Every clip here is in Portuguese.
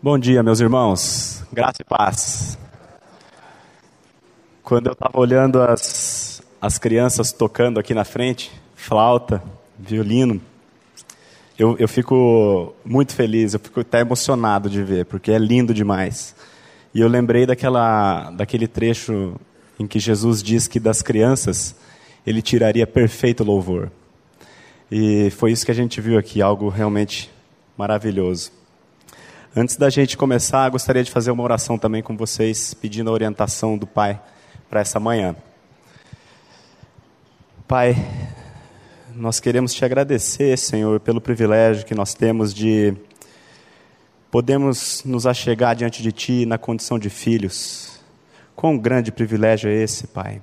Bom dia, meus irmãos. Graça e paz. Quando eu estava olhando as, as crianças tocando aqui na frente, flauta, violino, eu, eu fico muito feliz, eu fico até emocionado de ver, porque é lindo demais. E eu lembrei daquela, daquele trecho em que Jesus diz que das crianças ele tiraria perfeito louvor. E foi isso que a gente viu aqui, algo realmente maravilhoso. Antes da gente começar, gostaria de fazer uma oração também com vocês, pedindo a orientação do Pai para essa manhã. Pai, nós queremos te agradecer, Senhor, pelo privilégio que nós temos de podermos nos achegar diante de Ti na condição de filhos. Quão grande privilégio é esse, Pai?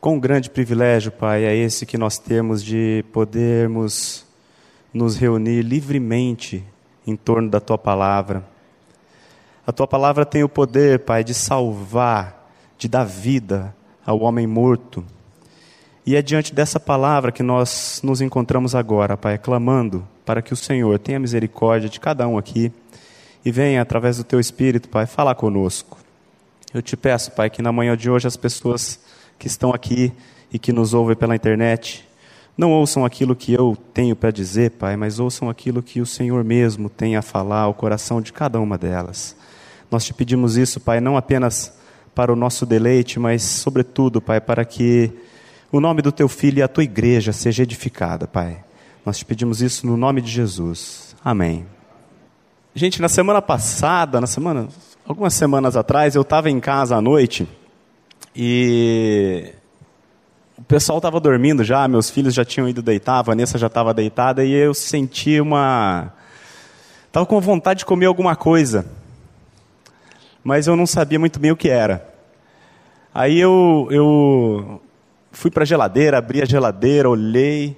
Quão grande privilégio, Pai, é esse que nós temos de podermos nos reunir livremente em torno da tua palavra. A tua palavra tem o poder, Pai, de salvar, de dar vida ao homem morto. E é diante dessa palavra que nós nos encontramos agora, Pai, clamando para que o Senhor tenha misericórdia de cada um aqui e venha, através do teu Espírito, Pai, falar conosco. Eu te peço, Pai, que na manhã de hoje as pessoas que estão aqui e que nos ouvem pela internet não ouçam aquilo que eu tenho para dizer, Pai, mas ouçam aquilo que o Senhor mesmo tem a falar ao coração de cada uma delas. Nós te pedimos isso, Pai, não apenas para o nosso deleite, mas, sobretudo, Pai, para que o nome do teu filho e a tua igreja seja edificada, Pai. Nós te pedimos isso no nome de Jesus. Amém. Gente, na semana passada, na semana, algumas semanas atrás, eu estava em casa à noite e o pessoal estava dormindo já, meus filhos já tinham ido deitar, a Vanessa já estava deitada e eu senti uma. Estava com vontade de comer alguma coisa, mas eu não sabia muito bem o que era. Aí eu, eu fui para a geladeira, abri a geladeira, olhei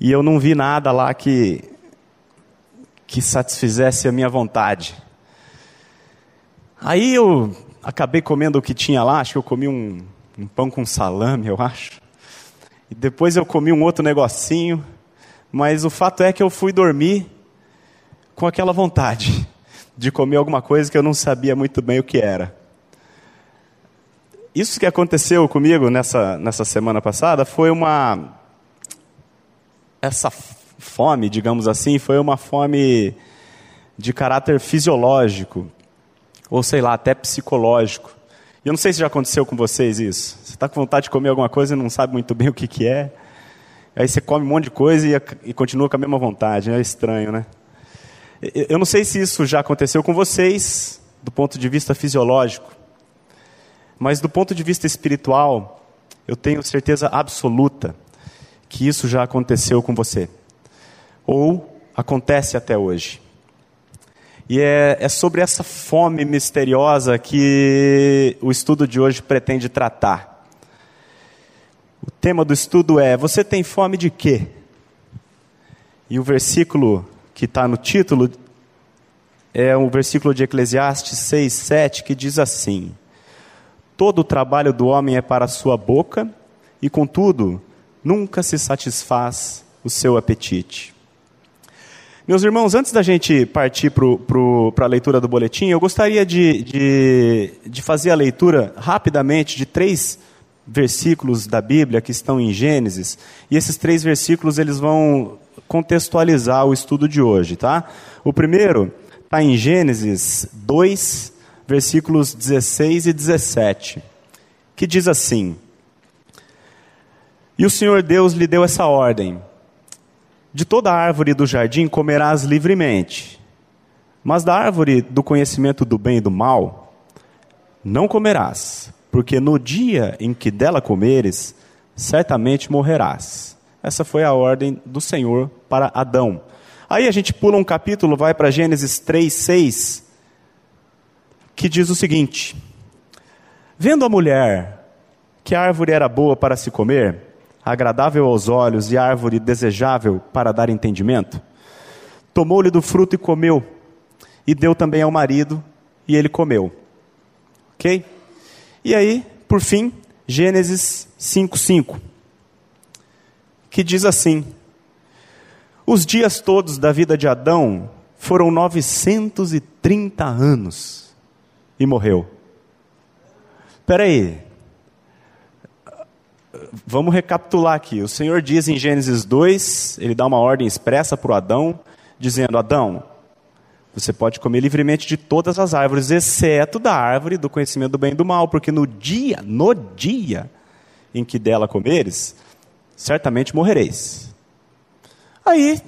e eu não vi nada lá que, que satisfizesse a minha vontade. Aí eu acabei comendo o que tinha lá, acho que eu comi um, um pão com salame, eu acho. E depois eu comi um outro negocinho, mas o fato é que eu fui dormir com aquela vontade de comer alguma coisa que eu não sabia muito bem o que era. Isso que aconteceu comigo nessa, nessa semana passada foi uma. Essa fome, digamos assim, foi uma fome de caráter fisiológico, ou sei lá, até psicológico. E eu não sei se já aconteceu com vocês isso. Você está com vontade de comer alguma coisa e não sabe muito bem o que, que é. Aí você come um monte de coisa e, e continua com a mesma vontade. É estranho, né? Eu não sei se isso já aconteceu com vocês, do ponto de vista fisiológico. Mas do ponto de vista espiritual, eu tenho certeza absoluta que isso já aconteceu com você. Ou acontece até hoje. E é, é sobre essa fome misteriosa que o estudo de hoje pretende tratar. O tema do estudo é: Você tem fome de quê? E o versículo que está no título é um versículo de Eclesiastes 6, 7, que diz assim: Todo o trabalho do homem é para a sua boca, e contudo, nunca se satisfaz o seu apetite. Meus irmãos, antes da gente partir para a leitura do boletim, eu gostaria de, de, de fazer a leitura rapidamente de três versículos da Bíblia que estão em Gênesis, e esses três versículos eles vão contextualizar o estudo de hoje, tá? O primeiro está em Gênesis 2, versículos 16 e 17, que diz assim: E o Senhor Deus lhe deu essa ordem: de toda árvore do jardim comerás livremente, mas da árvore do conhecimento do bem e do mal não comerás, porque no dia em que dela comeres, certamente morrerás. Essa foi a ordem do Senhor para Adão. Aí a gente pula um capítulo, vai para Gênesis 3, 6, que diz o seguinte: Vendo a mulher que a árvore era boa para se comer, agradável aos olhos e árvore desejável para dar entendimento? Tomou-lhe do fruto e comeu, e deu também ao marido, e ele comeu. Ok? E aí, por fim, Gênesis 5,5, que diz assim: Os dias todos da vida de Adão foram 930 anos e morreu. Espera aí. Vamos recapitular aqui. O Senhor diz em Gênesis 2, ele dá uma ordem expressa para o Adão, dizendo: Adão, você pode comer livremente de todas as árvores, exceto da árvore do conhecimento do bem e do mal, porque no dia, no dia em que dela comeres, certamente morrereis. Aí,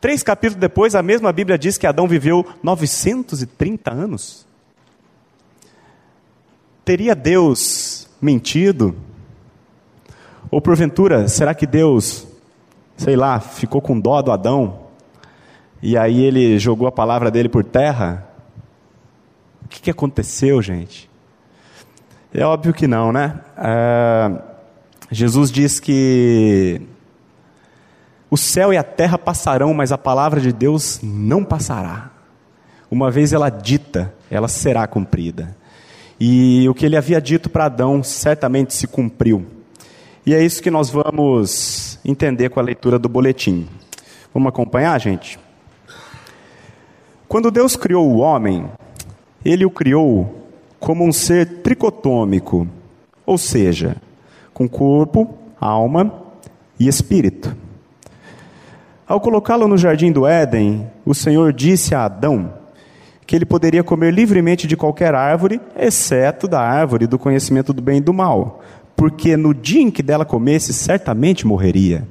três capítulos depois, a mesma Bíblia diz que Adão viveu 930 anos. Teria Deus mentido? Ou porventura, será que Deus, sei lá, ficou com dó do Adão? E aí ele jogou a palavra dele por terra? O que, que aconteceu, gente? É óbvio que não, né? É, Jesus diz que o céu e a terra passarão, mas a palavra de Deus não passará. Uma vez ela dita, ela será cumprida. E o que ele havia dito para Adão certamente se cumpriu. E é isso que nós vamos entender com a leitura do boletim. Vamos acompanhar, gente? Quando Deus criou o homem, ele o criou como um ser tricotômico, ou seja, com corpo, alma e espírito. Ao colocá-lo no jardim do Éden, o Senhor disse a Adão que ele poderia comer livremente de qualquer árvore, exceto da árvore do conhecimento do bem e do mal, porque no dia em que dela comesse, certamente morreria.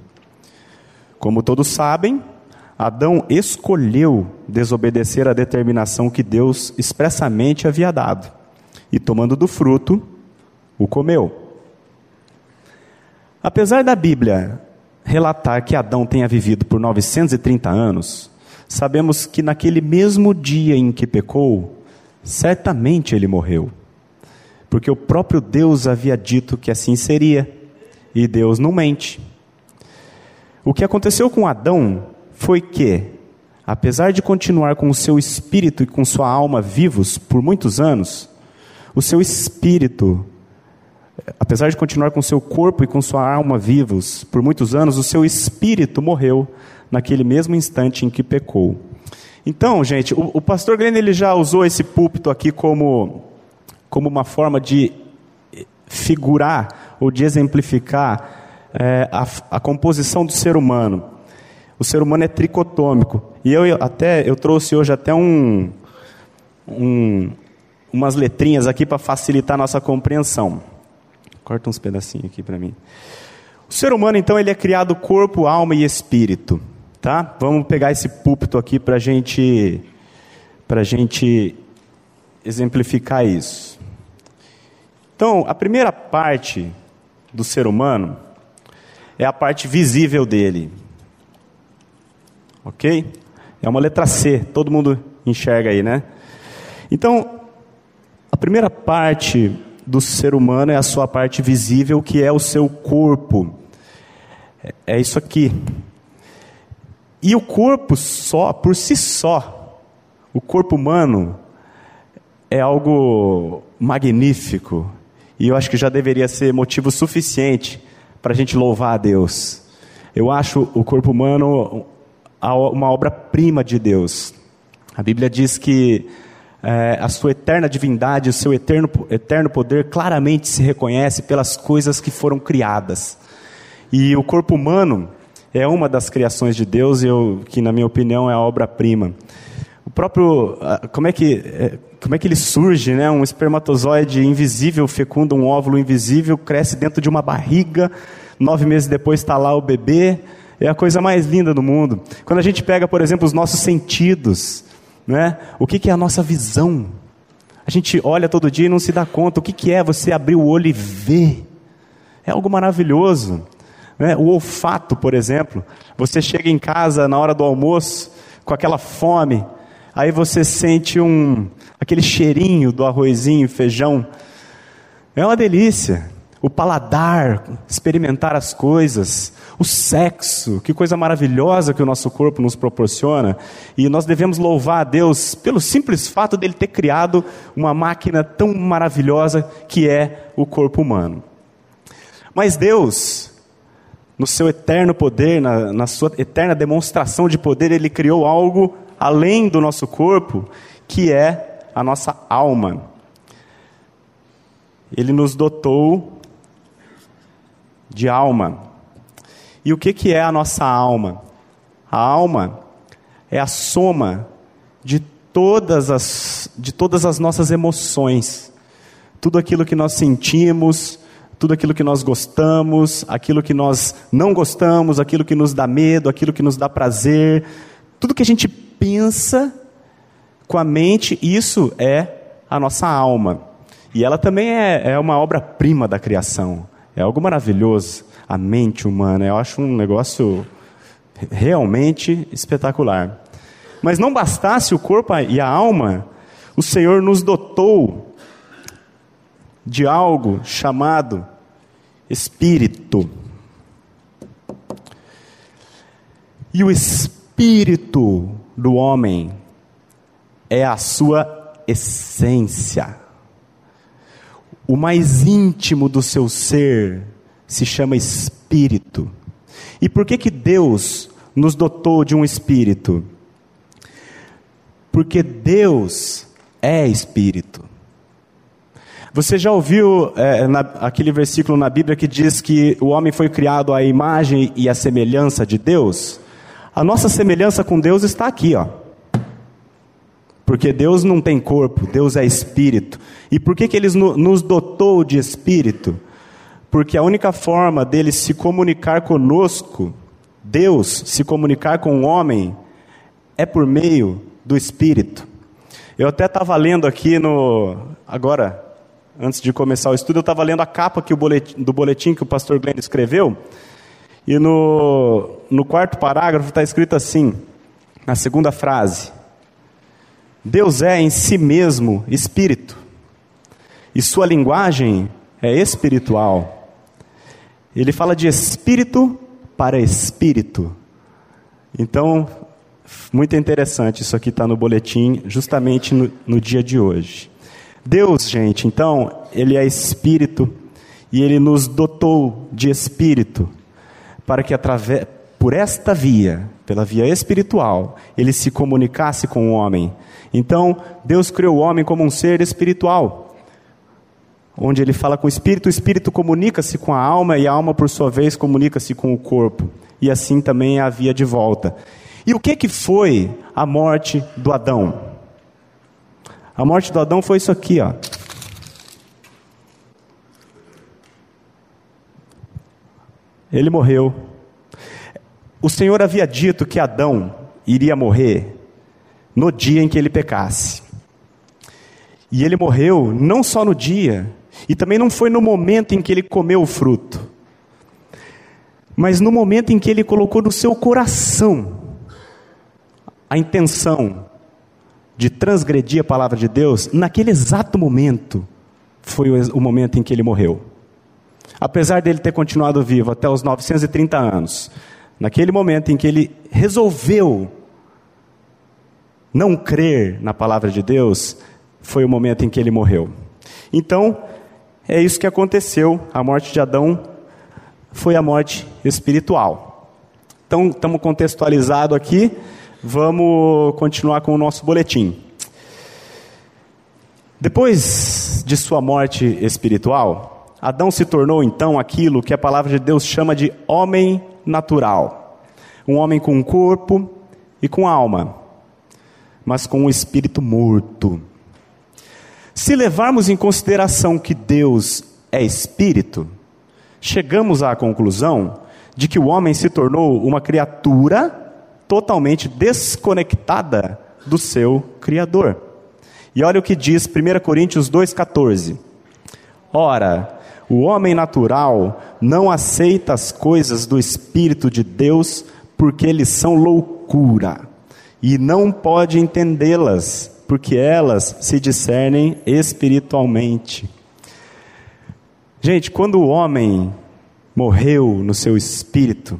Como todos sabem, Adão escolheu desobedecer à determinação que Deus expressamente havia dado, e tomando do fruto, o comeu. Apesar da Bíblia relatar que Adão tenha vivido por 930 anos, sabemos que naquele mesmo dia em que pecou, certamente ele morreu. Porque o próprio Deus havia dito que assim seria, e Deus não mente. O que aconteceu com Adão foi que, apesar de continuar com o seu espírito e com sua alma vivos por muitos anos, o seu espírito, apesar de continuar com o seu corpo e com sua alma vivos por muitos anos, o seu espírito morreu naquele mesmo instante em que pecou. Então, gente, o, o pastor Glenn ele já usou esse púlpito aqui como, como uma forma de figurar ou de exemplificar é, a, a composição do ser humano. O ser humano é tricotômico. E eu até eu trouxe hoje até um, um umas letrinhas aqui para facilitar a nossa compreensão. Corta uns pedacinhos aqui para mim. O ser humano, então, ele é criado corpo, alma e espírito. Tá? Vamos pegar esse púlpito aqui para gente, a gente exemplificar isso. Então, a primeira parte do ser humano é a parte visível dele. Ok? É uma letra C, todo mundo enxerga aí, né? Então, a primeira parte do ser humano é a sua parte visível, que é o seu corpo. É, é isso aqui. E o corpo só, por si só, o corpo humano é algo magnífico. E eu acho que já deveria ser motivo suficiente para a gente louvar a Deus. Eu acho o corpo humano uma obra-prima de Deus. A Bíblia diz que é, a sua eterna divindade, o seu eterno, eterno poder claramente se reconhece pelas coisas que foram criadas. E o corpo humano é uma das criações de Deus, eu, que na minha opinião é a obra-prima. O próprio, como é que, é, como é que ele surge, né? Um espermatozoide invisível fecunda um óvulo invisível, cresce dentro de uma barriga, nove meses depois está lá o bebê, é a coisa mais linda do mundo. Quando a gente pega, por exemplo, os nossos sentidos, né? o que, que é a nossa visão? A gente olha todo dia e não se dá conta. O que, que é você abrir o olho e ver? É algo maravilhoso. Né? O olfato, por exemplo. Você chega em casa na hora do almoço com aquela fome, aí você sente um aquele cheirinho do arrozinho, feijão. É uma delícia. O paladar, experimentar as coisas, o sexo, que coisa maravilhosa que o nosso corpo nos proporciona. E nós devemos louvar a Deus pelo simples fato dele ter criado uma máquina tão maravilhosa que é o corpo humano. Mas Deus, no seu eterno poder, na, na sua eterna demonstração de poder, ele criou algo além do nosso corpo, que é a nossa alma. Ele nos dotou de alma. E o que, que é a nossa alma? A alma é a soma de todas as, de todas as nossas emoções, tudo aquilo que nós sentimos, tudo aquilo que nós gostamos, aquilo que nós não gostamos, aquilo que nos dá medo, aquilo que nos dá prazer, tudo que a gente pensa com a mente, isso é a nossa alma. E ela também é, é uma obra-prima da criação. É algo maravilhoso, a mente humana. Eu acho um negócio realmente espetacular. Mas não bastasse o corpo e a alma, o Senhor nos dotou de algo chamado espírito. E o espírito do homem é a sua essência. O mais íntimo do seu ser se chama espírito. E por que que Deus nos dotou de um espírito? Porque Deus é espírito. Você já ouviu é, na, aquele versículo na Bíblia que diz que o homem foi criado à imagem e à semelhança de Deus? A nossa semelhança com Deus está aqui, ó. Porque Deus não tem corpo, Deus é espírito. E por que, que Ele nos dotou de espírito? Porque a única forma dele se comunicar conosco, Deus se comunicar com o homem, é por meio do Espírito. Eu até estava lendo aqui no. Agora, antes de começar o estudo, eu estava lendo a capa que o boletim, do boletim que o pastor Glenn escreveu. E no, no quarto parágrafo está escrito assim, na segunda frase: Deus é em si mesmo espírito, e sua linguagem é espiritual. Ele fala de espírito para espírito. Então, muito interessante, isso aqui está no boletim, justamente no, no dia de hoje. Deus, gente, então, Ele é Espírito e Ele nos dotou de Espírito para que através, por esta via, pela via espiritual, Ele se comunicasse com o homem. Então, Deus criou o homem como um ser espiritual, onde Ele fala com o Espírito, o Espírito comunica-se com a alma e a alma, por sua vez, comunica-se com o corpo. E assim também é a via de volta. E o que, que foi a morte do Adão? A morte do Adão foi isso aqui, ó. Ele morreu. O Senhor havia dito que Adão iria morrer no dia em que ele pecasse. E ele morreu não só no dia, e também não foi no momento em que ele comeu o fruto, mas no momento em que ele colocou no seu coração a intenção de transgredir a palavra de Deus, naquele exato momento foi o momento em que ele morreu. Apesar dele ter continuado vivo até os 930 anos, naquele momento em que ele resolveu não crer na palavra de Deus, foi o momento em que ele morreu. Então, é isso que aconteceu. A morte de Adão foi a morte espiritual. Então, estamos contextualizados aqui. Vamos continuar com o nosso boletim. Depois de sua morte espiritual, Adão se tornou então aquilo que a palavra de Deus chama de homem natural. Um homem com corpo e com alma, mas com um espírito morto. Se levarmos em consideração que Deus é espírito, chegamos à conclusão de que o homem se tornou uma criatura totalmente desconectada do seu Criador. E olha o que diz 1 Coríntios 2,14: Ora, o homem natural não aceita as coisas do Espírito de Deus porque eles são loucura, e não pode entendê-las, porque elas se discernem espiritualmente. Gente, quando o homem morreu no seu espírito,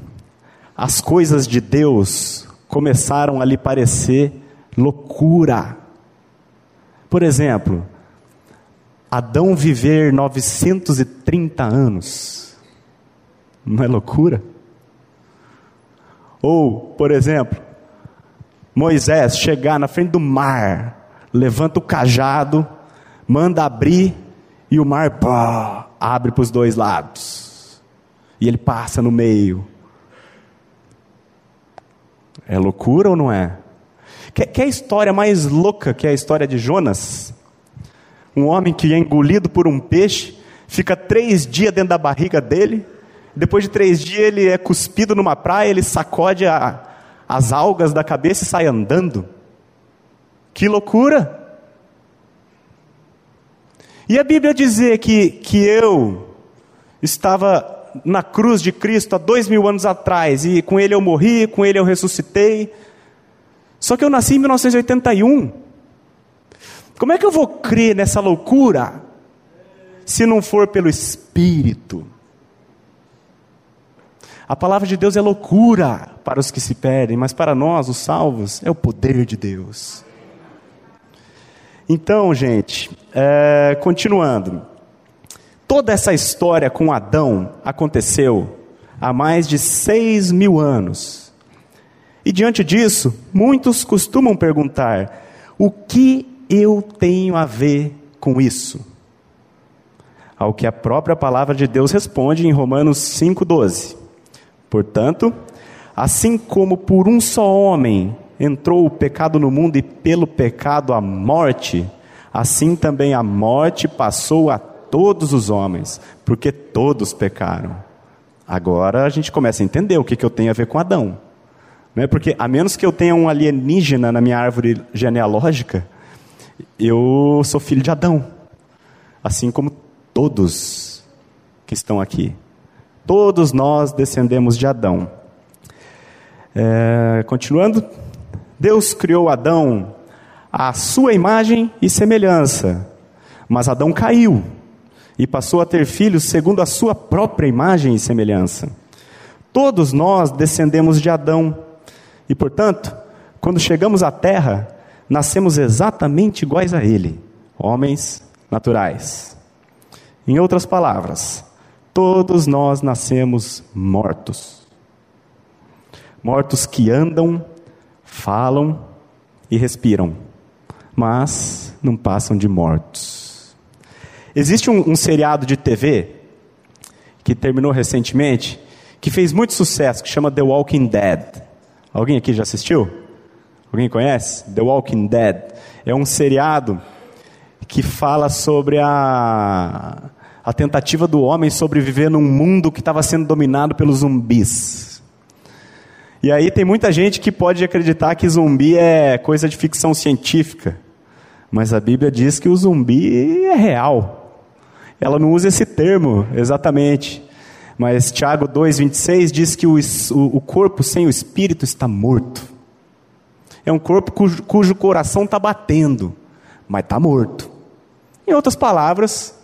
as coisas de Deus começaram a lhe parecer loucura. Por exemplo, Adão viver 930 anos, não é loucura? Ou, por exemplo, Moisés chegar na frente do mar, levanta o cajado, manda abrir e o mar pá, abre para os dois lados. E ele passa no meio. É loucura ou não é? Quer, quer a história mais louca que é a história de Jonas? Um homem que é engolido por um peixe, fica três dias dentro da barriga dele, depois de três dias ele é cuspido numa praia, ele sacode a, as algas da cabeça e sai andando. Que loucura! E a Bíblia dizer que, que eu estava na cruz de Cristo há dois mil anos atrás, e com ele eu morri, com ele eu ressuscitei. Só que eu nasci em 1981. Como é que eu vou crer nessa loucura se não for pelo Espírito? A palavra de Deus é loucura para os que se perdem, mas para nós, os salvos, é o poder de Deus. Então, gente, é, continuando. Toda essa história com Adão aconteceu há mais de seis mil anos. E diante disso, muitos costumam perguntar: o que eu tenho a ver com isso? Ao que a própria palavra de Deus responde em Romanos 5,12. Portanto, assim como por um só homem entrou o pecado no mundo e pelo pecado a morte, assim também a morte passou a todos os homens, porque todos pecaram. Agora a gente começa a entender o que, que eu tenho a ver com Adão. Né? Porque a menos que eu tenha um alienígena na minha árvore genealógica, eu sou filho de Adão. Assim como todos que estão aqui. Todos nós descendemos de Adão. É, continuando, Deus criou Adão à sua imagem e semelhança, mas Adão caiu e passou a ter filhos segundo a sua própria imagem e semelhança. Todos nós descendemos de Adão e, portanto, quando chegamos à terra, nascemos exatamente iguais a ele, homens naturais. Em outras palavras, Todos nós nascemos mortos. Mortos que andam, falam e respiram, mas não passam de mortos. Existe um, um seriado de TV que terminou recentemente, que fez muito sucesso, que chama The Walking Dead. Alguém aqui já assistiu? Alguém conhece? The Walking Dead. É um seriado que fala sobre a a tentativa do homem sobreviver num mundo que estava sendo dominado pelos zumbis. E aí tem muita gente que pode acreditar que zumbi é coisa de ficção científica, mas a Bíblia diz que o zumbi é real. Ela não usa esse termo exatamente, mas Tiago 2,26 diz que o, o, corpo sem o espírito está morto. É um corpo cujo, cujo coração está batendo, mas está morto. Em outras palavras,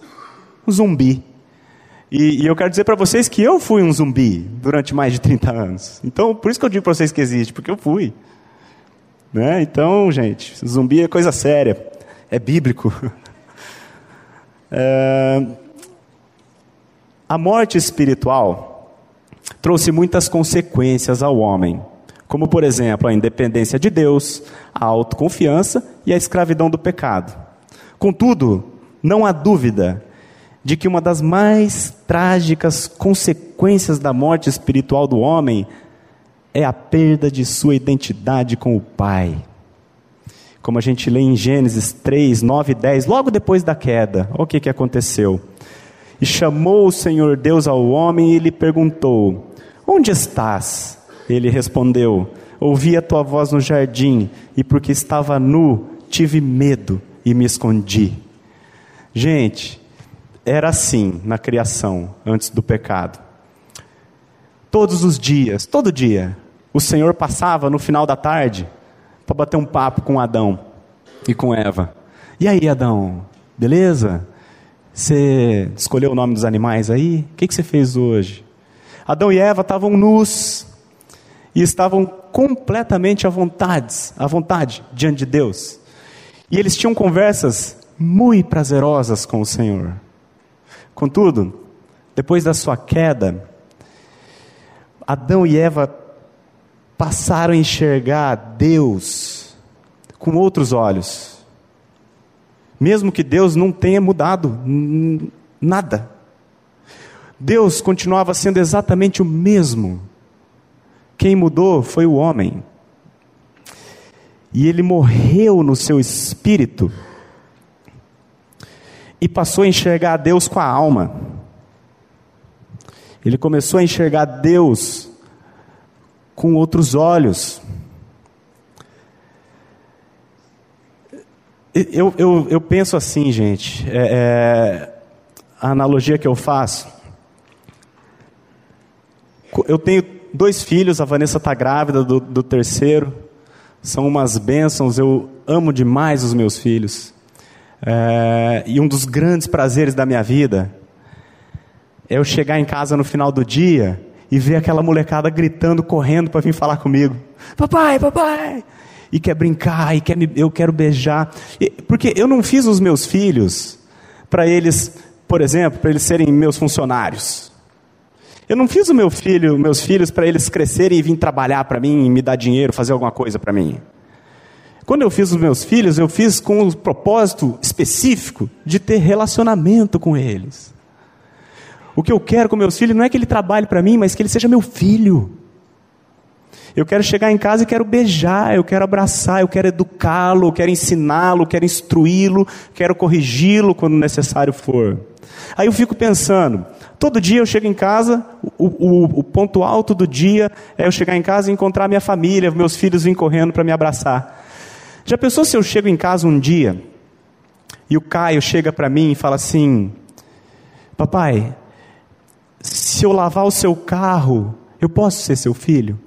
um zumbi. E, e eu quero dizer para vocês que eu fui um zumbi durante mais de 30 anos. Então, por isso que eu digo para vocês que existe, porque eu fui. Né? Então, gente, zumbi é coisa séria, é bíblico. É... A morte espiritual trouxe muitas consequências ao homem, como, por exemplo, a independência de Deus, a autoconfiança e a escravidão do pecado. Contudo, não há dúvida de que uma das mais trágicas consequências da morte espiritual do homem é a perda de sua identidade com o Pai. Como a gente lê em Gênesis 3, 9 e 10, logo depois da queda, olha o que, que aconteceu. E chamou o Senhor Deus ao homem e lhe perguntou: Onde estás? Ele respondeu: Ouvi a tua voz no jardim, e porque estava nu, tive medo e me escondi. Gente, era assim na criação, antes do pecado. Todos os dias, todo dia, o Senhor passava no final da tarde para bater um papo com Adão e com Eva. E aí, Adão, beleza? Você escolheu o nome dos animais aí? O que, você fez hoje? Adão e Eva estavam nus e estavam completamente à vontade, à vontade diante de Deus. E eles tinham conversas muito prazerosas com o Senhor. passaram a enxergar Deus com outros olhos. Mesmo que Deus não tenha mudado nada. Deus continuava sendo exatamente o mesmo. Quem mudou foi o homem. E ele morreu no seu espírito e passou a enxergar Deus com a alma. Ele começou a enxergar Deus com outros olhos. Eu, eu, eu penso assim, gente, é, é, a analogia que eu faço. Eu tenho dois filhos, a Vanessa está grávida do, do terceiro, são umas bênçãos, eu amo demais os meus filhos. É, e um dos grandes prazeres da minha vida é eu chegar em casa no final do dia e ver aquela molecada gritando, correndo para vir falar comigo: Papai, papai! E quer brincar, e quer me, eu quero beijar. E, porque eu não fiz os meus filhos para eles, por exemplo, para eles serem meus funcionários. Eu não fiz o meu filho, meus filhos para eles crescerem e vir trabalhar para mim, me dar dinheiro, fazer alguma coisa para mim. Quando eu fiz os meus filhos, eu fiz com o propósito específico de ter relacionamento com eles. O que eu quero com meus filhos não é que ele trabalhe para mim, mas que ele seja meu filho. Eu quero chegar em casa e quero beijar, eu quero abraçar, eu quero educá-lo, eu quero ensiná-lo, quero instruí-lo, quero corrigi-lo quando necessário for. Aí eu fico pensando, todo dia eu chego em casa, o, o, o ponto alto do dia é eu chegar em casa e encontrar minha família, meus filhos vêm correndo para me abraçar. Já pensou se eu chego em casa um dia e o Caio chega para mim e fala assim: Papai, se eu lavar o seu carro, eu posso ser seu filho?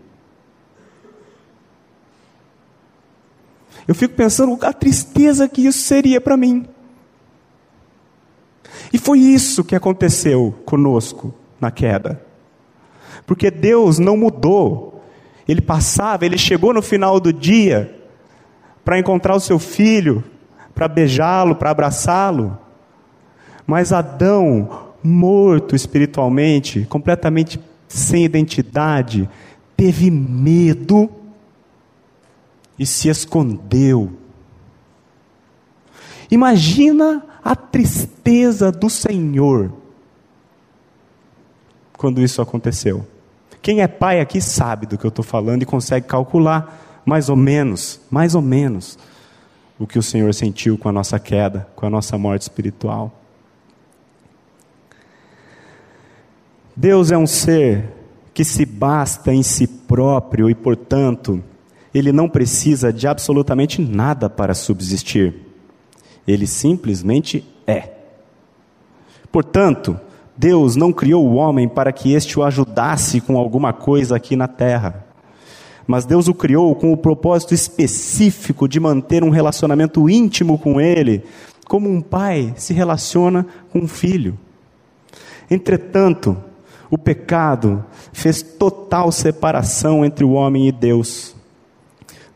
Eu fico pensando a tristeza que isso seria para mim. E foi isso que aconteceu conosco na queda. Porque Deus não mudou. Ele passava, ele chegou no final do dia para encontrar o seu filho, para beijá-lo, para abraçá-lo. Mas Adão, morto espiritualmente, completamente sem identidade, teve medo e se escondeu. Imagina a tristeza do Senhor quando isso aconteceu. Quem é pai aqui sabe do que eu estou falando e consegue calcular mais ou menos, mais ou menos, o que o Senhor sentiu com a nossa queda, com a nossa morte espiritual. Deus é um ser que se basta em si próprio e, portanto, ele não precisa de absolutamente nada para subsistir. Ele simplesmente é. Portanto, Deus não criou o homem para que este o ajudasse com alguma coisa aqui na terra mas Deus o criou com o propósito específico de manter um relacionamento íntimo com Ele, como um pai se relaciona com um filho. Entretanto, o pecado fez total separação entre o homem e Deus.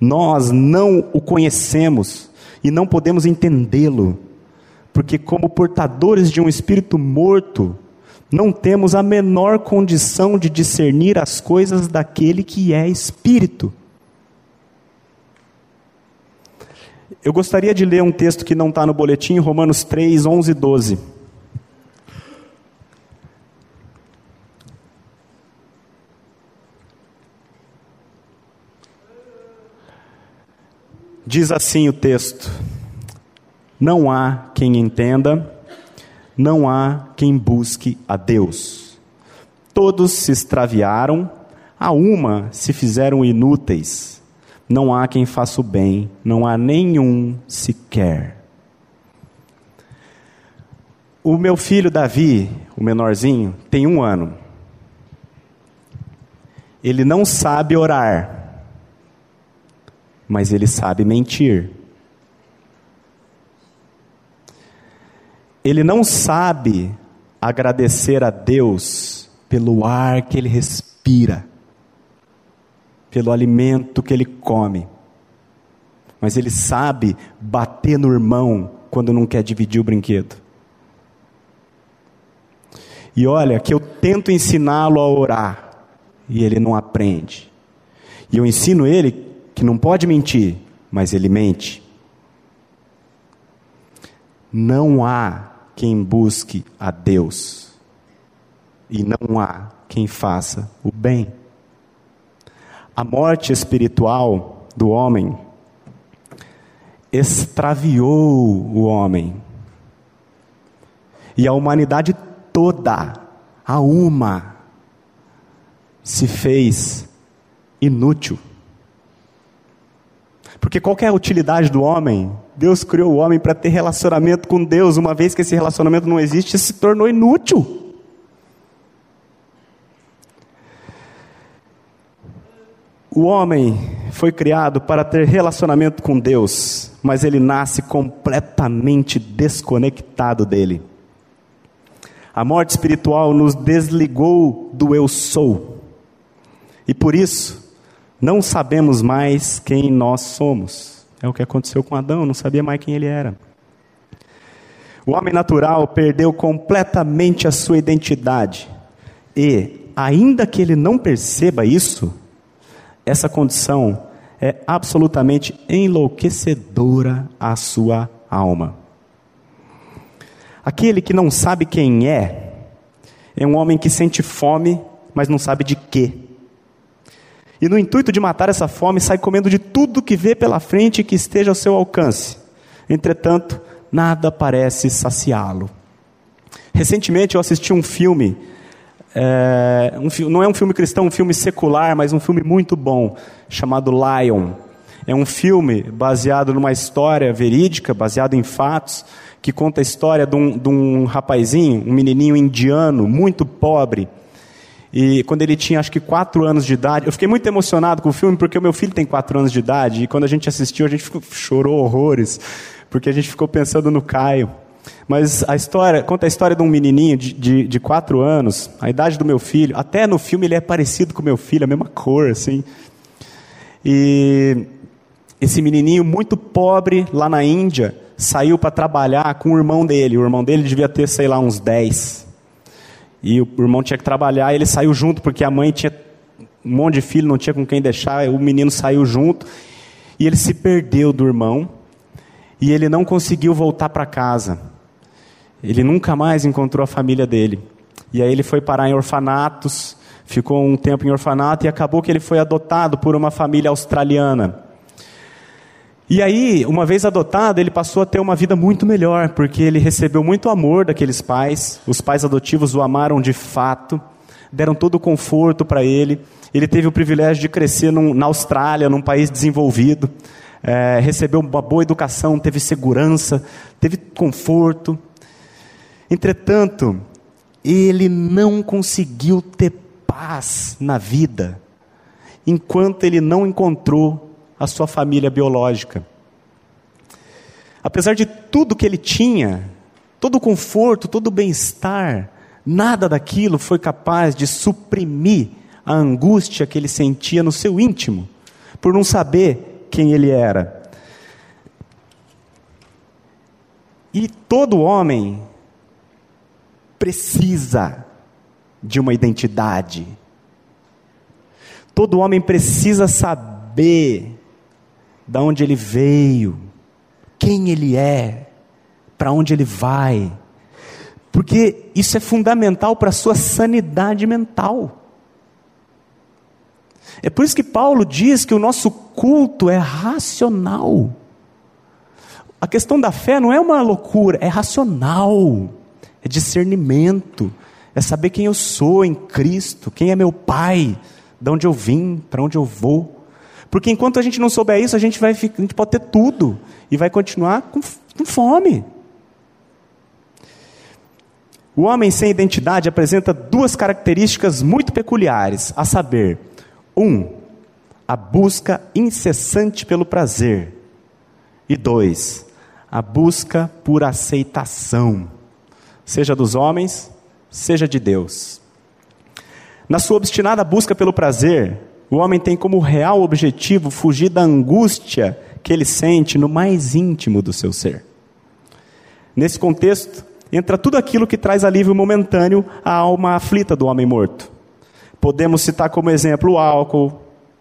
Nós não o conhecemos e não podemos entendê-lo, porque, como portadores de um espírito morto, não temos a menor condição de discernir as coisas daquele que é espírito. Eu gostaria de ler um texto que não está no boletim, Romanos 3, 11 e 12. Diz assim o texto: Não há quem entenda, não há quem busque a Deus. Todos se extraviaram, a uma se fizeram inúteis. Não há quem faça o bem, não há nenhum sequer. O meu filho Davi, o menorzinho, tem um ano. Ele não sabe orar, mas ele sabe mentir. ele não sabe agradecer a Deus pelo ar que ele respira, pelo alimento que ele come, mas ele sabe bater no irmão quando não quer dividir o brinquedo. E olha, que eu tento ensiná-lo a orar e ele não aprende. E eu ensino ele que não pode mentir, mas ele mente. Não há quem busque a Deus, e não há quem faça o bem. A morte espiritual do homem extraviou o homem. E a humanidade toda, a uma, se fez inútil. Porque qual é a utilidade do homem? Deus criou o homem para ter relacionamento com Deus, uma vez que esse relacionamento não existe, se tornou inútil. O homem foi criado para ter relacionamento com Deus, mas ele nasce completamente desconectado dele. A morte espiritual nos desligou do eu sou. E por isso, não sabemos mais quem nós somos. É o que aconteceu com Adão, não sabia mais quem ele era. O homem natural perdeu completamente a sua identidade. E, ainda que ele não perceba isso, essa condição é absolutamente enlouquecedora à sua alma. Aquele que não sabe quem é, é um homem que sente fome, mas não sabe de quê. E no intuito de matar essa fome, sai comendo de tudo que vê pela frente e que esteja ao seu alcance. Entretanto, nada parece saciá-lo. Recentemente eu assisti um filme é, um, não é um filme cristão, um filme secular, mas um filme muito bom, chamado Lion. É um filme baseado numa história verídica, baseado em fatos, que conta a história de um, de um rapazinho, um menininho indiano, muito pobre. E quando ele tinha acho que quatro anos de idade, eu fiquei muito emocionado com o filme porque o meu filho tem quatro anos de idade e quando a gente assistiu a gente ficou, chorou horrores porque a gente ficou pensando no Caio. Mas a história, conta a história de um menininho de, de, de, quatro anos, a idade do meu filho. Até no filme ele é parecido com meu filho, a mesma cor, assim. E esse menininho muito pobre lá na Índia saiu para trabalhar com o irmão dele. O irmão dele devia ter, sei lá, uns 10. E o irmão tinha que trabalhar ele saiu junto porque a mãe tinha um monte de filho, não tinha com quem deixar. O menino saiu junto e ele se perdeu do irmão e ele não conseguiu voltar para casa. Ele nunca mais encontrou a família dele. E aí ele foi parar em orfanatos, ficou um tempo em orfanato e acabou que ele foi adotado por uma família australiana. E aí, uma vez adotado, ele passou a ter uma vida muito melhor, porque ele recebeu muito amor daqueles pais. Os pais adotivos o amaram de fato, deram todo o conforto para ele. Ele teve o privilégio de crescer num, na Austrália, num país desenvolvido. É, recebeu uma boa educação, teve segurança, teve conforto. Entretanto, ele não conseguiu ter paz na vida enquanto ele não encontrou a sua família biológica. Apesar de tudo que ele tinha, todo o conforto, todo o bem-estar, nada daquilo foi capaz de suprimir a angústia que ele sentia no seu íntimo, por não saber quem ele era. E todo homem precisa de uma identidade. Todo homem precisa saber de onde ele veio, quem ele é, para onde ele vai, porque isso é fundamental para a sua sanidade mental. É por isso que Paulo diz que o nosso culto é racional. A questão da fé não é uma loucura, é racional é discernimento, é saber quem eu sou em Cristo, quem é meu Pai, de onde eu vim, para onde eu vou. Porque enquanto a gente não souber isso, a gente, vai, a gente pode ter tudo e vai continuar com, com fome. O homem sem identidade apresenta duas características muito peculiares, a saber, um, a busca incessante pelo prazer, e dois, a busca por aceitação seja dos homens, seja de Deus. Na sua obstinada busca pelo prazer, o homem tem como real objetivo fugir da angústia que ele sente no mais íntimo do seu ser. Nesse contexto, entra tudo aquilo que traz alívio momentâneo à alma aflita do homem morto. Podemos citar como exemplo o álcool,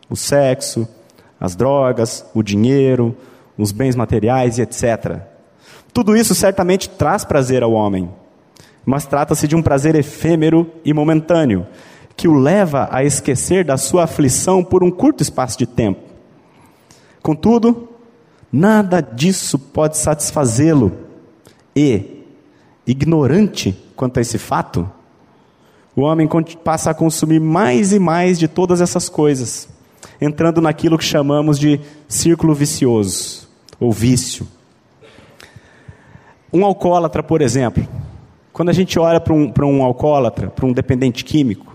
o sexo, as drogas, o dinheiro, os bens materiais e etc. Tudo isso certamente traz prazer ao homem, mas trata-se de um prazer efêmero e momentâneo, que o leva a esquecer da sua aflição por um curto espaço de tempo. Contudo, nada disso pode satisfazê-lo, e, ignorante quanto a esse fato, o homem passa a consumir mais e mais de todas essas coisas, entrando naquilo que chamamos de círculo vicioso ou vício. Um alcoólatra, por exemplo, quando a gente olha para um, um alcoólatra, para um dependente químico,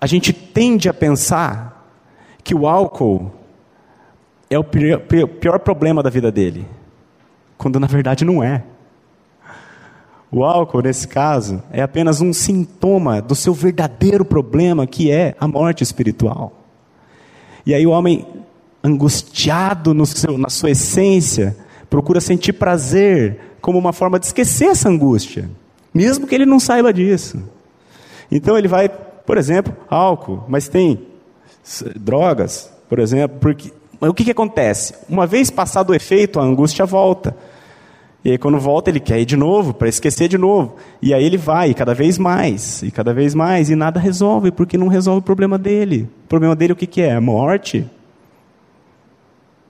a gente tende a pensar que o álcool é o pior, pior problema da vida dele, quando na verdade não é. O álcool, nesse caso, é apenas um sintoma do seu verdadeiro problema, que é a morte espiritual. E aí o homem, angustiado seu, na sua essência, procura sentir prazer como uma forma de esquecer essa angústia, mesmo que ele não saiba disso. Então ele vai, por exemplo, álcool, mas tem drogas, por exemplo, porque o que, que acontece? Uma vez passado o efeito, a angústia volta. E aí, quando volta, ele quer ir de novo, para esquecer de novo. E aí ele vai, cada vez mais, e cada vez mais, e nada resolve, porque não resolve o problema dele. O problema dele o que, que é? A morte.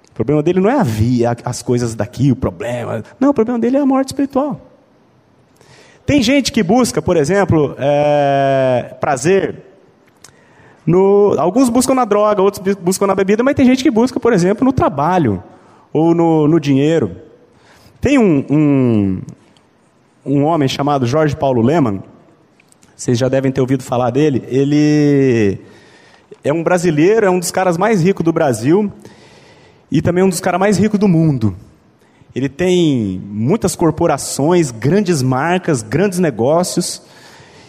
O problema dele não é a via, as coisas daqui, o problema. Não, o problema dele é a morte espiritual. Tem gente que busca, por exemplo, é, prazer. No, alguns buscam na droga, outros buscam na bebida, mas tem gente que busca, por exemplo, no trabalho ou no, no dinheiro. Tem um, um, um homem chamado Jorge Paulo Leman, vocês já devem ter ouvido falar dele. Ele é um brasileiro, é um dos caras mais ricos do Brasil e também um dos caras mais ricos do mundo. Ele tem muitas corporações, grandes marcas, grandes negócios.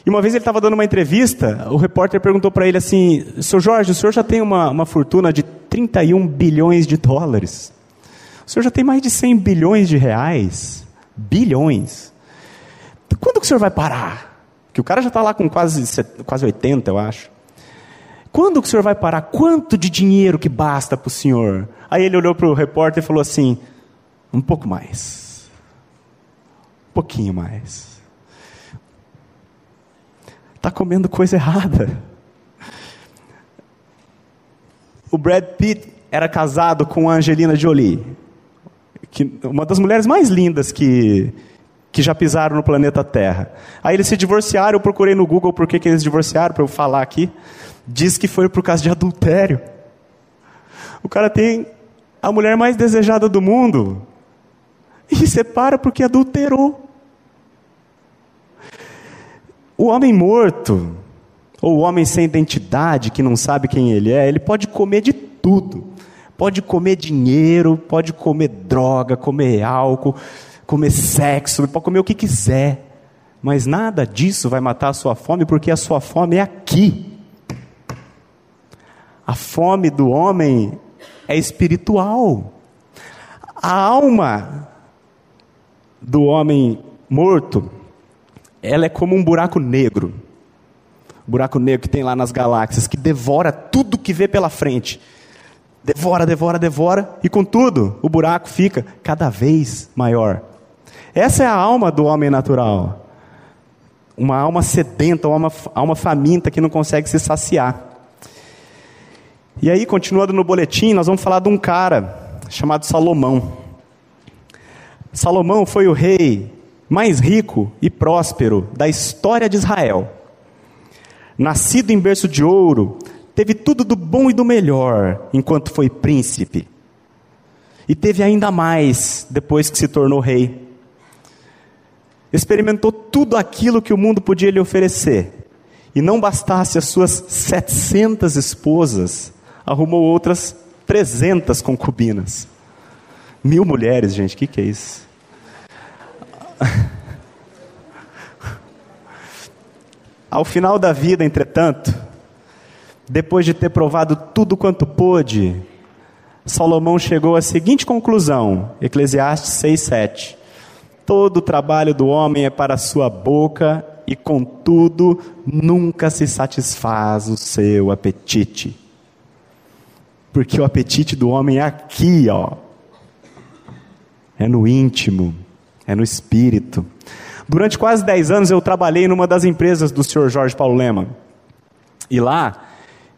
E uma vez ele estava dando uma entrevista, o repórter perguntou para ele assim: Seu Jorge, o senhor já tem uma, uma fortuna de 31 bilhões de dólares. O senhor já tem mais de 100 bilhões de reais. Bilhões. Quando que o senhor vai parar? Que o cara já está lá com quase, quase 80, eu acho. Quando que o senhor vai parar? Quanto de dinheiro que basta para o senhor? Aí ele olhou para o repórter e falou assim: um pouco mais. Um pouquinho mais. Está comendo coisa errada. O Brad Pitt era casado com a Angelina Jolie que, uma das mulheres mais lindas que, que já pisaram no planeta Terra. Aí eles se divorciaram, eu procurei no Google por que, que eles divorciaram, para eu falar aqui. Diz que foi por causa de adultério. O cara tem a mulher mais desejada do mundo e separa porque adulterou. O homem morto, ou o homem sem identidade, que não sabe quem ele é, ele pode comer de tudo. Pode comer dinheiro, pode comer droga, comer álcool, comer sexo, pode comer o que quiser. Mas nada disso vai matar a sua fome, porque a sua fome é aqui. A fome do homem é espiritual. A alma do homem morto, ela é como um buraco negro. buraco negro que tem lá nas galáxias, que devora tudo que vê pela frente. Devora, devora, devora, e contudo, o buraco fica cada vez maior. Essa é a alma do homem natural. Uma alma sedenta, uma alma, alma faminta que não consegue se saciar. E aí, continuando no boletim, nós vamos falar de um cara chamado Salomão. Salomão foi o rei mais rico e próspero da história de Israel. Nascido em berço de ouro, teve tudo do bom e do melhor enquanto foi príncipe. E teve ainda mais depois que se tornou rei. Experimentou tudo aquilo que o mundo podia lhe oferecer. E não bastasse as suas 700 esposas, arrumou outras 300 concubinas. Mil mulheres, gente, o que, que é isso? Ao final da vida, entretanto, depois de ter provado tudo quanto pôde, Salomão chegou à seguinte conclusão, Eclesiastes 6:7. Todo o trabalho do homem é para a sua boca e contudo nunca se satisfaz o seu apetite. Porque o apetite do homem é aqui, ó. É no íntimo, é no espírito. Durante quase 10 anos eu trabalhei numa das empresas do senhor Jorge Paulo Lema. E lá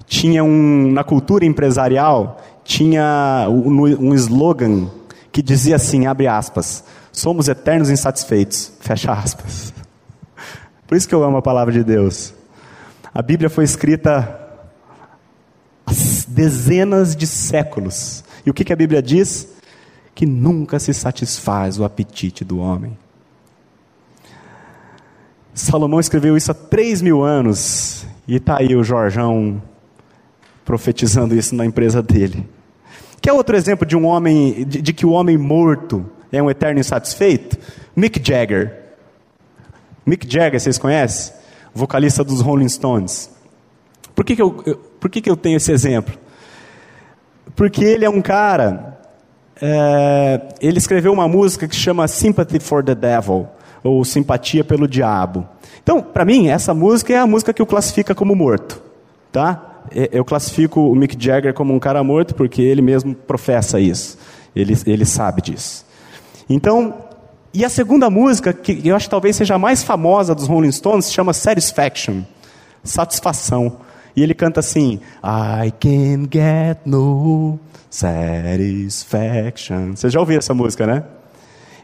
tinha um, na cultura empresarial, tinha um, slogan que dizia assim, abre aspas, somos eternos insatisfeitos, fecha aspas. Por isso que eu amo a palavra de Deus. A Bíblia foi escrita há dezenas de séculos. E o que, que a Bíblia diz? Que nunca se satisfaz o apetite do homem. Salomão escreveu isso há três mil anos. E está aí o Jorjão profetizando isso na empresa dele. Quer outro exemplo de um homem, de, de que o homem morto é um eterno insatisfeito? Mick Jagger. Mick Jagger, vocês conhecem? Vocalista dos Rolling Stones. Por que, que, eu por que, que eu tenho esse exemplo? Porque ele é um cara. É, ele escreveu uma música que chama Sympathy for the Devil, ou Simpatia pelo Diabo. Então, para mim, essa música é a música que o classifica como morto. Tá? Eu classifico o Mick Jagger como um cara morto porque ele mesmo professa isso. Ele, ele sabe disso. Então, e a segunda música, que eu acho que talvez seja a mais famosa dos Rolling Stones, se chama Satisfaction Satisfação. E ele canta assim: I can get no satisfaction. Você já ouviu essa música, né?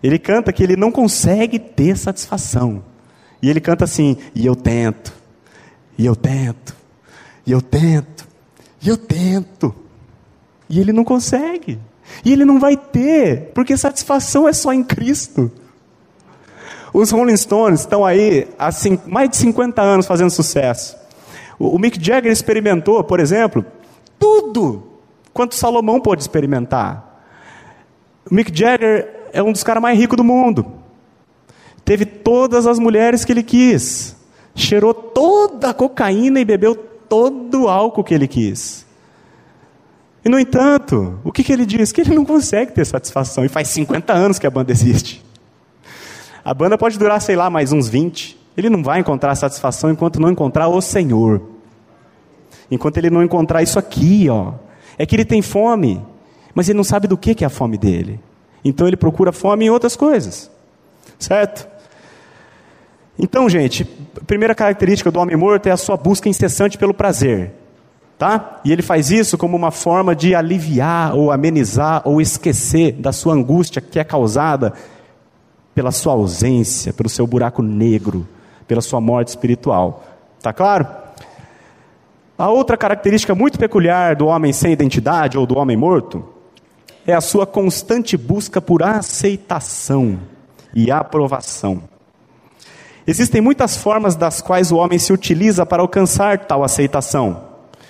Ele canta que ele não consegue ter satisfação. E ele canta assim: e eu tento, e eu tento, e eu tento, e eu tento. E ele não consegue. E ele não vai ter, porque satisfação é só em Cristo. Os Rolling Stones estão aí há mais de 50 anos fazendo sucesso. O, Mick Jagger experimentou, por exemplo, tudo quanto Salomão pôde experimentar. O Mick Jagger é um dos caras mais ricos do mundo. Teve todas as mulheres que ele quis. Cheirou toda a cocaína e bebeu todo o álcool que ele quis. E, no entanto, o que, que ele diz? Que ele não consegue ter satisfação. E faz 50 anos que a banda existe. A banda pode durar, sei lá, mais uns 20. Ele não vai encontrar satisfação enquanto não encontrar o Senhor. Enquanto ele não encontrar isso aqui, ó. É que ele tem fome, mas ele não sabe do que, é a fome dele. Então ele procura fome em outras coisas. Certo? Então, gente, a primeira característica do homem morto é a sua busca incessante pelo prazer. Tá? E ele faz isso como uma forma de aliviar ou amenizar ou esquecer da sua angústia que é causada pela sua ausência, pelo seu buraco negro, pela sua morte espiritual. Tá claro? A outra característica muito peculiar do homem sem identidade ou do homem morto é a sua constante busca por aceitação e aprovação. Existem muitas formas das quais o homem se utiliza para alcançar tal aceitação.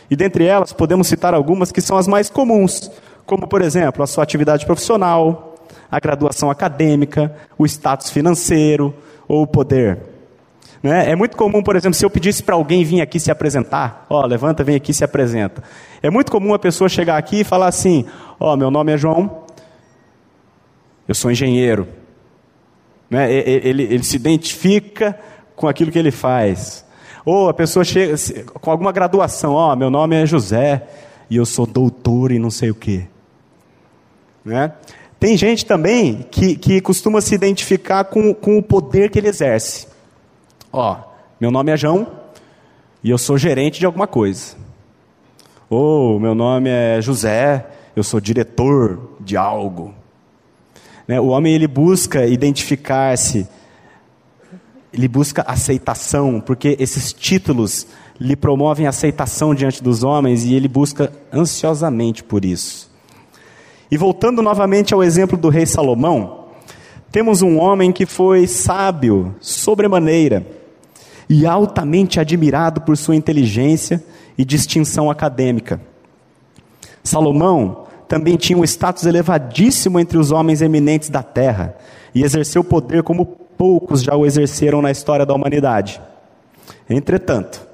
E dentre elas podemos citar algumas que são as mais comuns, como por exemplo a sua atividade profissional, a graduação acadêmica, o status financeiro ou o poder. Né? É muito comum, por exemplo, se eu pedisse para alguém vir aqui se apresentar, ó, levanta, vem aqui se apresenta. É muito comum a pessoa chegar aqui e falar assim: ó, meu nome é João, eu sou engenheiro. Né? Ele, ele se identifica com aquilo que ele faz. Ou a pessoa chega com alguma graduação, ó, meu nome é José e eu sou doutor e não sei o quê. Né? Tem gente também que, que costuma se identificar com, com o poder que ele exerce. Ó, meu nome é João e eu sou gerente de alguma coisa. Ou meu nome é José, eu sou diretor de algo. Né? O homem ele busca identificar-se, ele busca aceitação, porque esses títulos lhe promovem aceitação diante dos homens e ele busca ansiosamente por isso. E voltando novamente ao exemplo do rei Salomão, temos um homem que foi sábio sobremaneira e altamente admirado por sua inteligência e distinção acadêmica. Salomão também tinha um status elevadíssimo entre os homens eminentes da terra e exerceu poder como poucos já o exerceram na história da humanidade. Entretanto,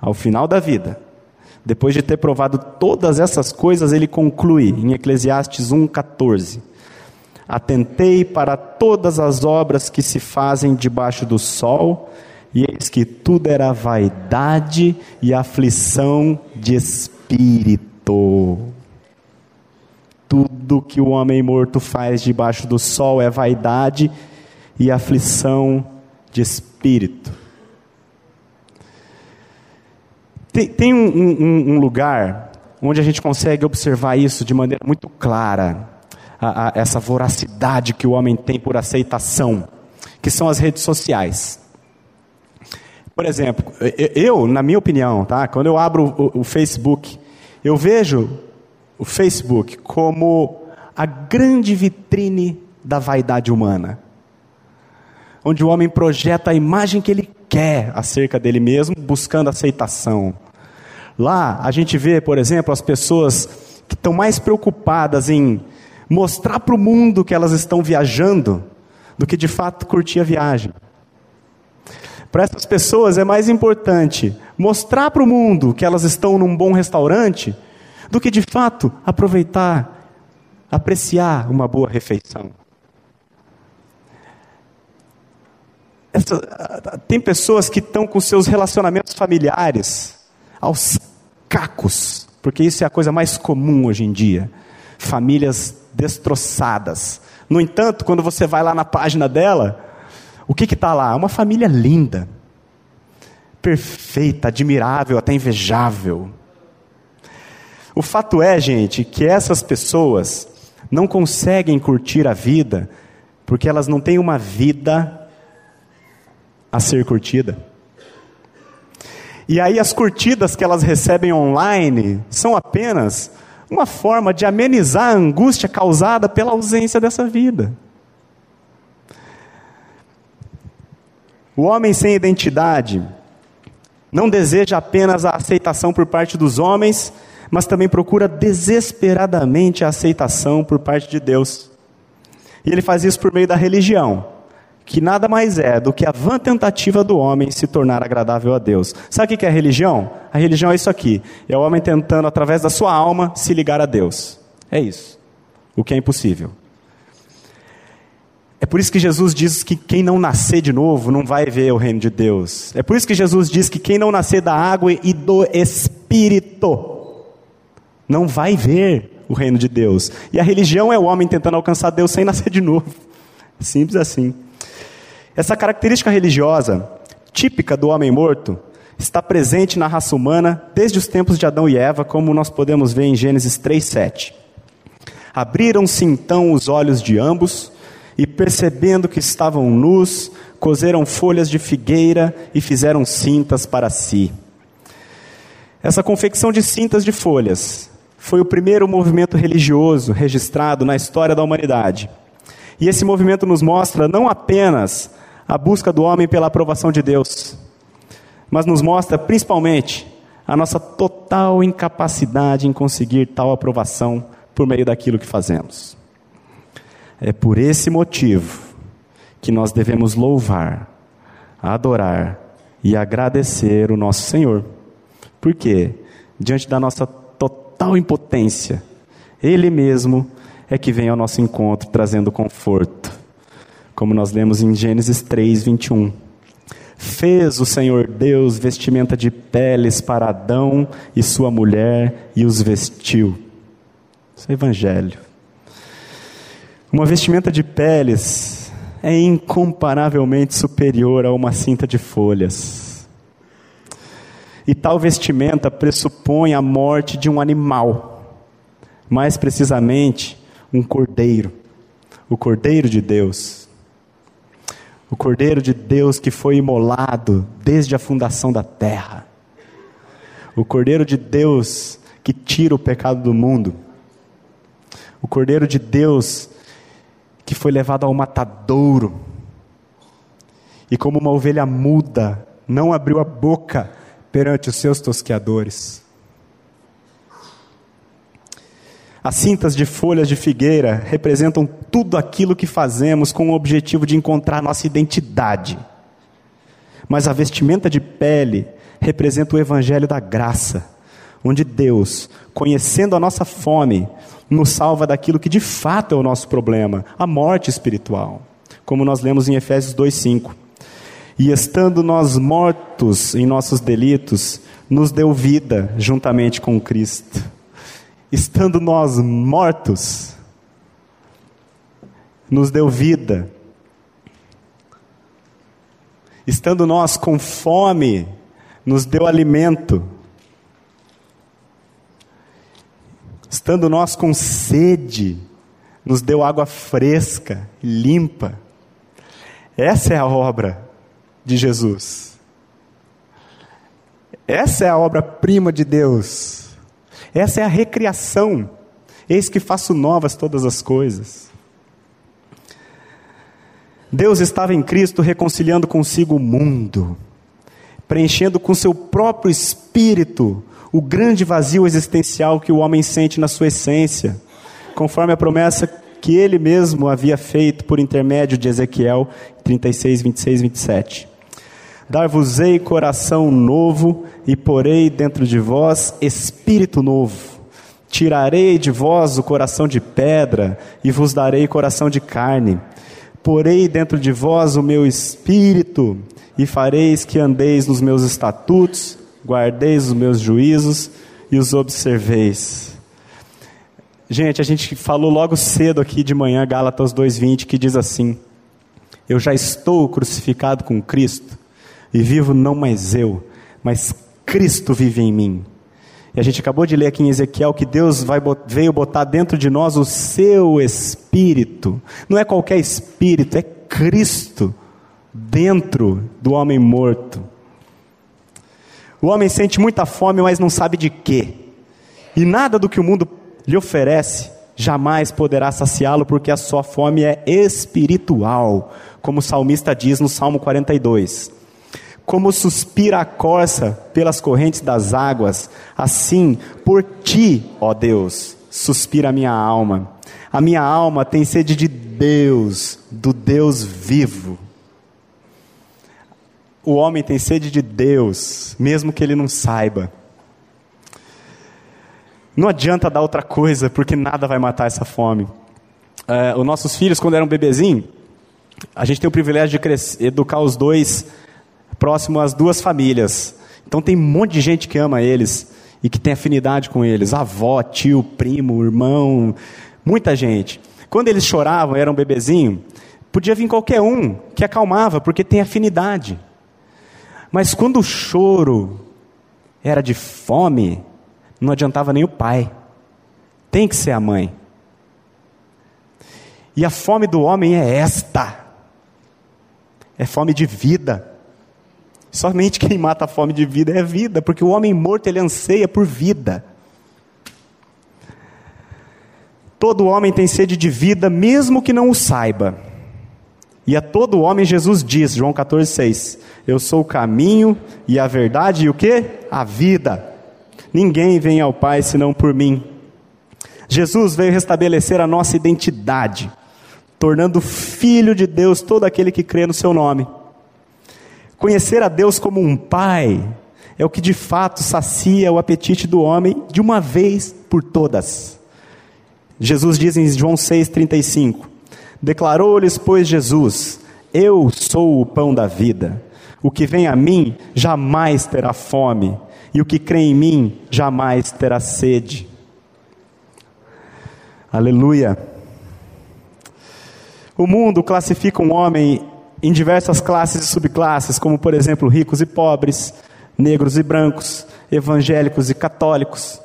ao final da vida, depois de ter provado todas essas coisas, ele conclui em Eclesiastes 1,14: Atentei para todas as obras que se fazem debaixo do sol, e eis que tudo era vaidade e aflição de espírito. tudo que o homem morto faz debaixo do sol é vaidade e aflição de espírito. Tem, tem um, um, um, lugar onde a gente consegue observar isso de maneira muito clara, a, a, essa voracidade que o homem tem por aceitação, que são as redes sociais. Por exemplo, eu, na minha opinião, tá? quando eu abro o, o Facebook, eu vejo o Facebook como a grande vitrine da vaidade humana. Onde o homem projeta a imagem que ele quer acerca dele mesmo, buscando aceitação. Lá a gente vê, por exemplo, as pessoas que estão mais preocupadas em mostrar para o mundo que elas estão viajando do que de fato curtir a viagem. Para essas pessoas é mais importante mostrar para o mundo que elas estão num bom restaurante do que de fato aproveitar, apreciar uma boa refeição. Essa, tem pessoas que estão com seus relacionamentos familiares aos cacos, porque isso é a coisa mais comum hoje em dia. Famílias destroçadas. No entanto, quando você vai lá na página dela, o que está lá? Uma família linda, perfeita, admirável, até invejável. O fato é, gente, que essas pessoas não conseguem curtir a vida porque elas não têm uma vida a ser curtida. E aí as curtidas que elas recebem online são apenas uma forma de amenizar a angústia causada pela ausência dessa vida. O homem sem identidade não deseja apenas a aceitação por parte dos homens, mas também procura desesperadamente a aceitação por parte de Deus. E ele faz isso por meio da religião, que nada mais é do que a vã tentativa do homem se tornar agradável a Deus. Sabe o que é a religião? A religião é isso aqui: é o homem tentando, através da sua alma, se ligar a Deus. É isso. O que é impossível. É por isso que Jesus diz que quem não nascer de novo não vai ver o reino de Deus. É por isso que Jesus diz que quem não nascer da água e do Espírito não vai ver o reino de Deus. E a religião é o homem tentando alcançar Deus sem nascer de novo. Simples assim. Essa característica religiosa, típica do homem morto, está presente na raça humana desde os tempos de Adão e Eva, como nós podemos ver em Gênesis 3:7. Abriram-se então os olhos de ambos e percebendo que estavam nus, coseram folhas de figueira e fizeram cintas para si. Essa confecção de cintas de folhas foi o primeiro movimento religioso registrado na história da humanidade. E esse movimento nos mostra não apenas a busca do homem pela aprovação de Deus, mas nos mostra principalmente a nossa total incapacidade em conseguir tal aprovação por meio daquilo que fazemos. É por esse motivo que nós devemos louvar, adorar e agradecer o nosso Senhor. Por quê? Diante da nossa total impotência, Ele mesmo é que vem ao nosso encontro trazendo conforto. Como nós lemos em Gênesis 3, 21. Fez o Senhor Deus vestimenta de peles para Adão e sua mulher e os vestiu. Isso é evangelho. Uma vestimenta de peles é incomparavelmente superior a uma cinta de folhas. E tal vestimenta pressupõe a morte de um animal, mais precisamente, um cordeiro, o cordeiro de Deus. O cordeiro de Deus que foi imolado desde a fundação da terra. O cordeiro de Deus que tira o pecado do mundo. O cordeiro de Deus que foi levado ao matadouro. E como uma ovelha muda, não abriu a boca perante os seus tosqueadores. As cintas de folhas de figueira representam tudo aquilo que fazemos com o objetivo de encontrar nossa identidade. Mas a vestimenta de pele representa o evangelho da graça, onde Deus, conhecendo a nossa fome, nos salva daquilo que de fato é o nosso problema, a morte espiritual, como nós lemos em Efésios 2:5. E estando nós mortos em nossos delitos, nos deu vida juntamente com Cristo. estando nós mortos, nos deu vida. Estando nós com fome, nos deu alimento. Estando nós com sede, nos deu água fresca, limpa. Essa é a obra de Jesus. Essa é a obra-prima de Deus. Essa é a recriação. Eis que faço novas todas as coisas. Deus estava em Cristo reconciliando consigo o mundo, preenchendo com seu próprio espírito o grande vazio existencial que o homem sente na sua essência, conforme a promessa que ele mesmo havia feito por intermédio de Ezequiel 36, 26, 27. Dar-vos-ei coração novo e porei dentro de vós espírito novo. Tirarei de vós o coração de pedra e vos darei coração de carne Porei dentro de vós o meu espírito, e fareis que andeis nos meus estatutos, guardeis os meus juízos e os observeis. Gente, a gente falou logo cedo aqui de manhã, Gálatas 2,20, que diz assim: Eu já estou crucificado com Cristo, e vivo não mais eu, mas Cristo vive em mim. E a gente acabou de ler aqui em Ezequiel que Deus vai, veio botar dentro de nós o seu espírito. Não é qualquer espírito, é Cristo dentro do homem morto. O homem sente muita fome, mas não sabe de quê. E nada do que o mundo lhe oferece jamais poderá saciá-lo, porque a sua fome é espiritual, como o salmista diz no Salmo 42. Como suspira a corça pelas correntes das águas, assim por ti, ó Deus, suspira a minha alma. A minha alma tem sede de Deus, do Deus vivo. O homem tem sede de Deus, mesmo que ele não saiba. Não adianta dar outra coisa, porque nada vai matar essa fome. É, os nossos filhos, quando eram bebezinhos, a gente tem o privilégio de crescer, educar os dois próximo às duas famílias. Então tem um monte de gente que ama eles e que tem afinidade com eles: avó, tio, primo, irmão, muita gente. Quando eles choravam, eram bebezinho, podia vir qualquer um que acalmava, porque tem afinidade. Mas quando o choro era de fome, não adiantava nem o pai. Tem que ser a mãe. E a fome do homem é esta: é fome de vida. Somente quem mata a fome de vida é vida, porque o homem morto ele anseia por vida. Todo homem tem sede de vida, mesmo que não o saiba. E a todo homem Jesus diz, João 14,6: Eu sou o caminho e a verdade e o que? A vida. Ninguém vem ao Pai senão por mim. Jesus veio restabelecer a nossa identidade, tornando filho de Deus todo aquele que crê no seu nome. Conhecer a Deus como um pai é o que de fato sacia o apetite do homem de uma vez por todas. Jesus diz em João 6,35: Declarou-lhes, pois, Jesus: Eu sou o pão da vida. O que vem a mim jamais terá fome, e o que crê em mim jamais terá sede. Aleluia. O mundo classifica um homem em diversas classes e subclasses, como por exemplo ricos e pobres, negros e brancos, evangélicos e católicos,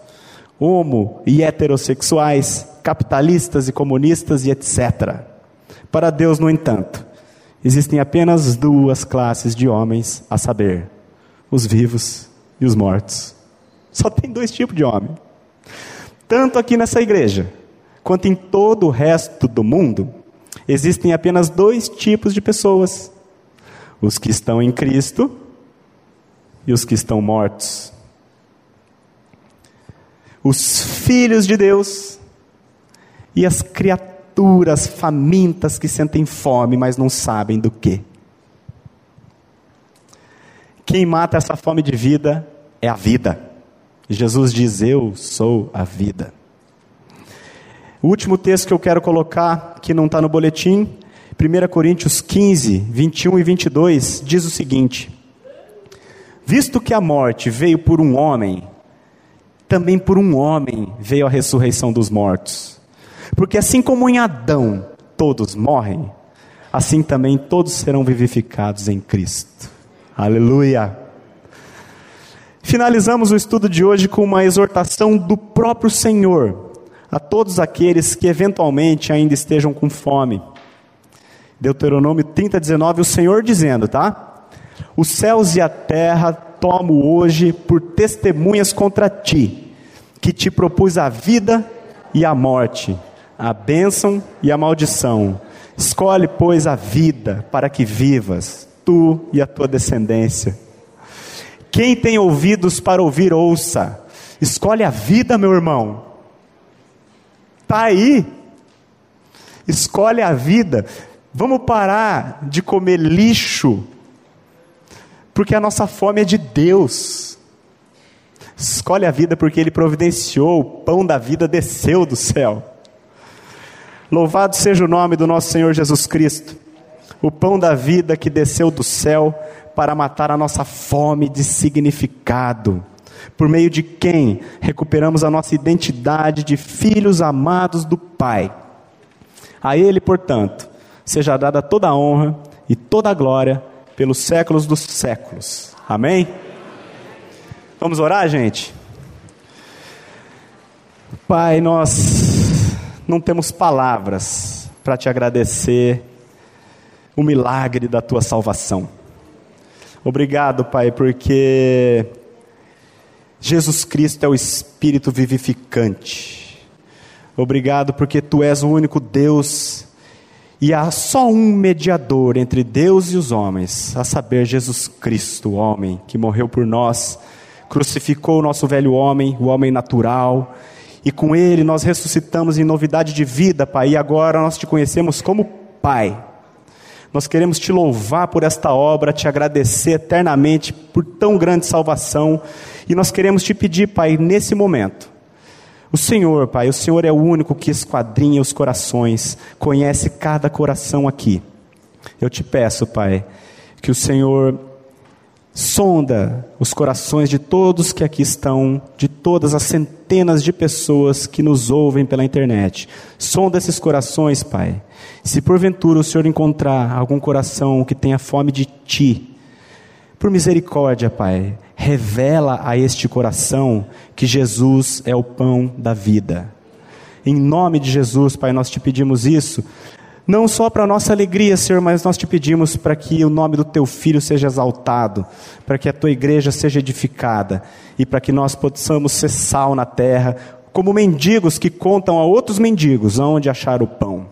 homo e heterossexuais, capitalistas e comunistas e etc. Para Deus, no entanto, existem apenas duas classes de homens, a saber, os vivos e os mortos. Só tem dois tipos de homem. Tanto aqui nessa igreja, quanto em todo o resto do mundo, Existem apenas dois tipos de pessoas: os que estão em Cristo e os que estão mortos. Os filhos de Deus e as criaturas famintas que sentem fome, mas não sabem do que. Quem mata essa fome de vida é a vida. Jesus diz: Eu sou a vida. O último texto que eu quero colocar, que não está no boletim, 1 Coríntios 15, 21 e 22, diz o seguinte: Visto que a morte veio por um homem, também por um homem veio a ressurreição dos mortos. Porque assim como em Adão todos morrem, assim também todos serão vivificados em Cristo. Aleluia! Finalizamos o estudo de hoje com uma exortação do próprio Senhor a todos aqueles que eventualmente ainda estejam com fome. Deuteronômio 30, 19, o Senhor dizendo, tá? Os céus e a terra tomo hoje por testemunhas contra ti, que te propus a vida e a morte, a bênção e a maldição. Escolhe, pois, a vida para que vivas, tu e a tua descendência. Quem tem ouvidos para ouvir, ouça. Escolhe a vida, meu irmão. Está aí. Escolhe a vida. Vamos parar de comer lixo, porque a nossa fome é de Deus. Escolhe a vida porque Ele providenciou, o pão da vida desceu do céu. Louvado seja o nome do nosso Senhor Jesus Cristo, o pão da vida que desceu do céu para matar a nossa fome de significado, por meio de quem recuperamos a nossa identidade de filhos amados do Pai. A Ele, portanto, seja dada toda a honra e toda a glória pelos séculos dos séculos. Amém? Vamos orar, gente? Pai, nós não temos palavras para te agradecer o milagre da tua salvação. Obrigado, Pai, porque Jesus Cristo é o Espírito vivificante. Obrigado porque Tu és o único Deus e há só um mediador entre Deus e os homens, a saber, Jesus Cristo, o homem que morreu por nós, crucificou o nosso velho homem, o homem natural, e com ele nós ressuscitamos em novidade de vida, Pai, e agora nós te conhecemos como Pai. Nós queremos te louvar por esta obra, te agradecer eternamente por tão grande salvação. E nós queremos te pedir, Pai, nesse momento. O Senhor, Pai, o Senhor é o único que esquadrinha os corações, conhece cada coração aqui. Eu te peço, Pai, que o Senhor sonda os corações de todos que aqui estão, de todas as centenas de pessoas que nos ouvem pela internet. Sonda esses corações, Pai. Se porventura o Senhor encontrar algum coração que tenha fome de Ti, por misericórdia, Pai, revela a este coração que Jesus é o pão da vida. Em nome de Jesus, Pai, nós te pedimos isso não só para nossa alegria, Senhor, mas nós te pedimos para que o nome do teu filho seja exaltado, para que a tua igreja seja edificada e para que nós possamos ser sal na terra, como mendigos que contam a outros mendigos aonde achar o pão.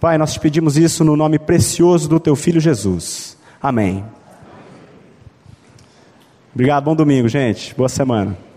Pai, nós te pedimos isso no nome precioso do teu filho Jesus. Amém. Obrigado, bom domingo, gente. Boa semana.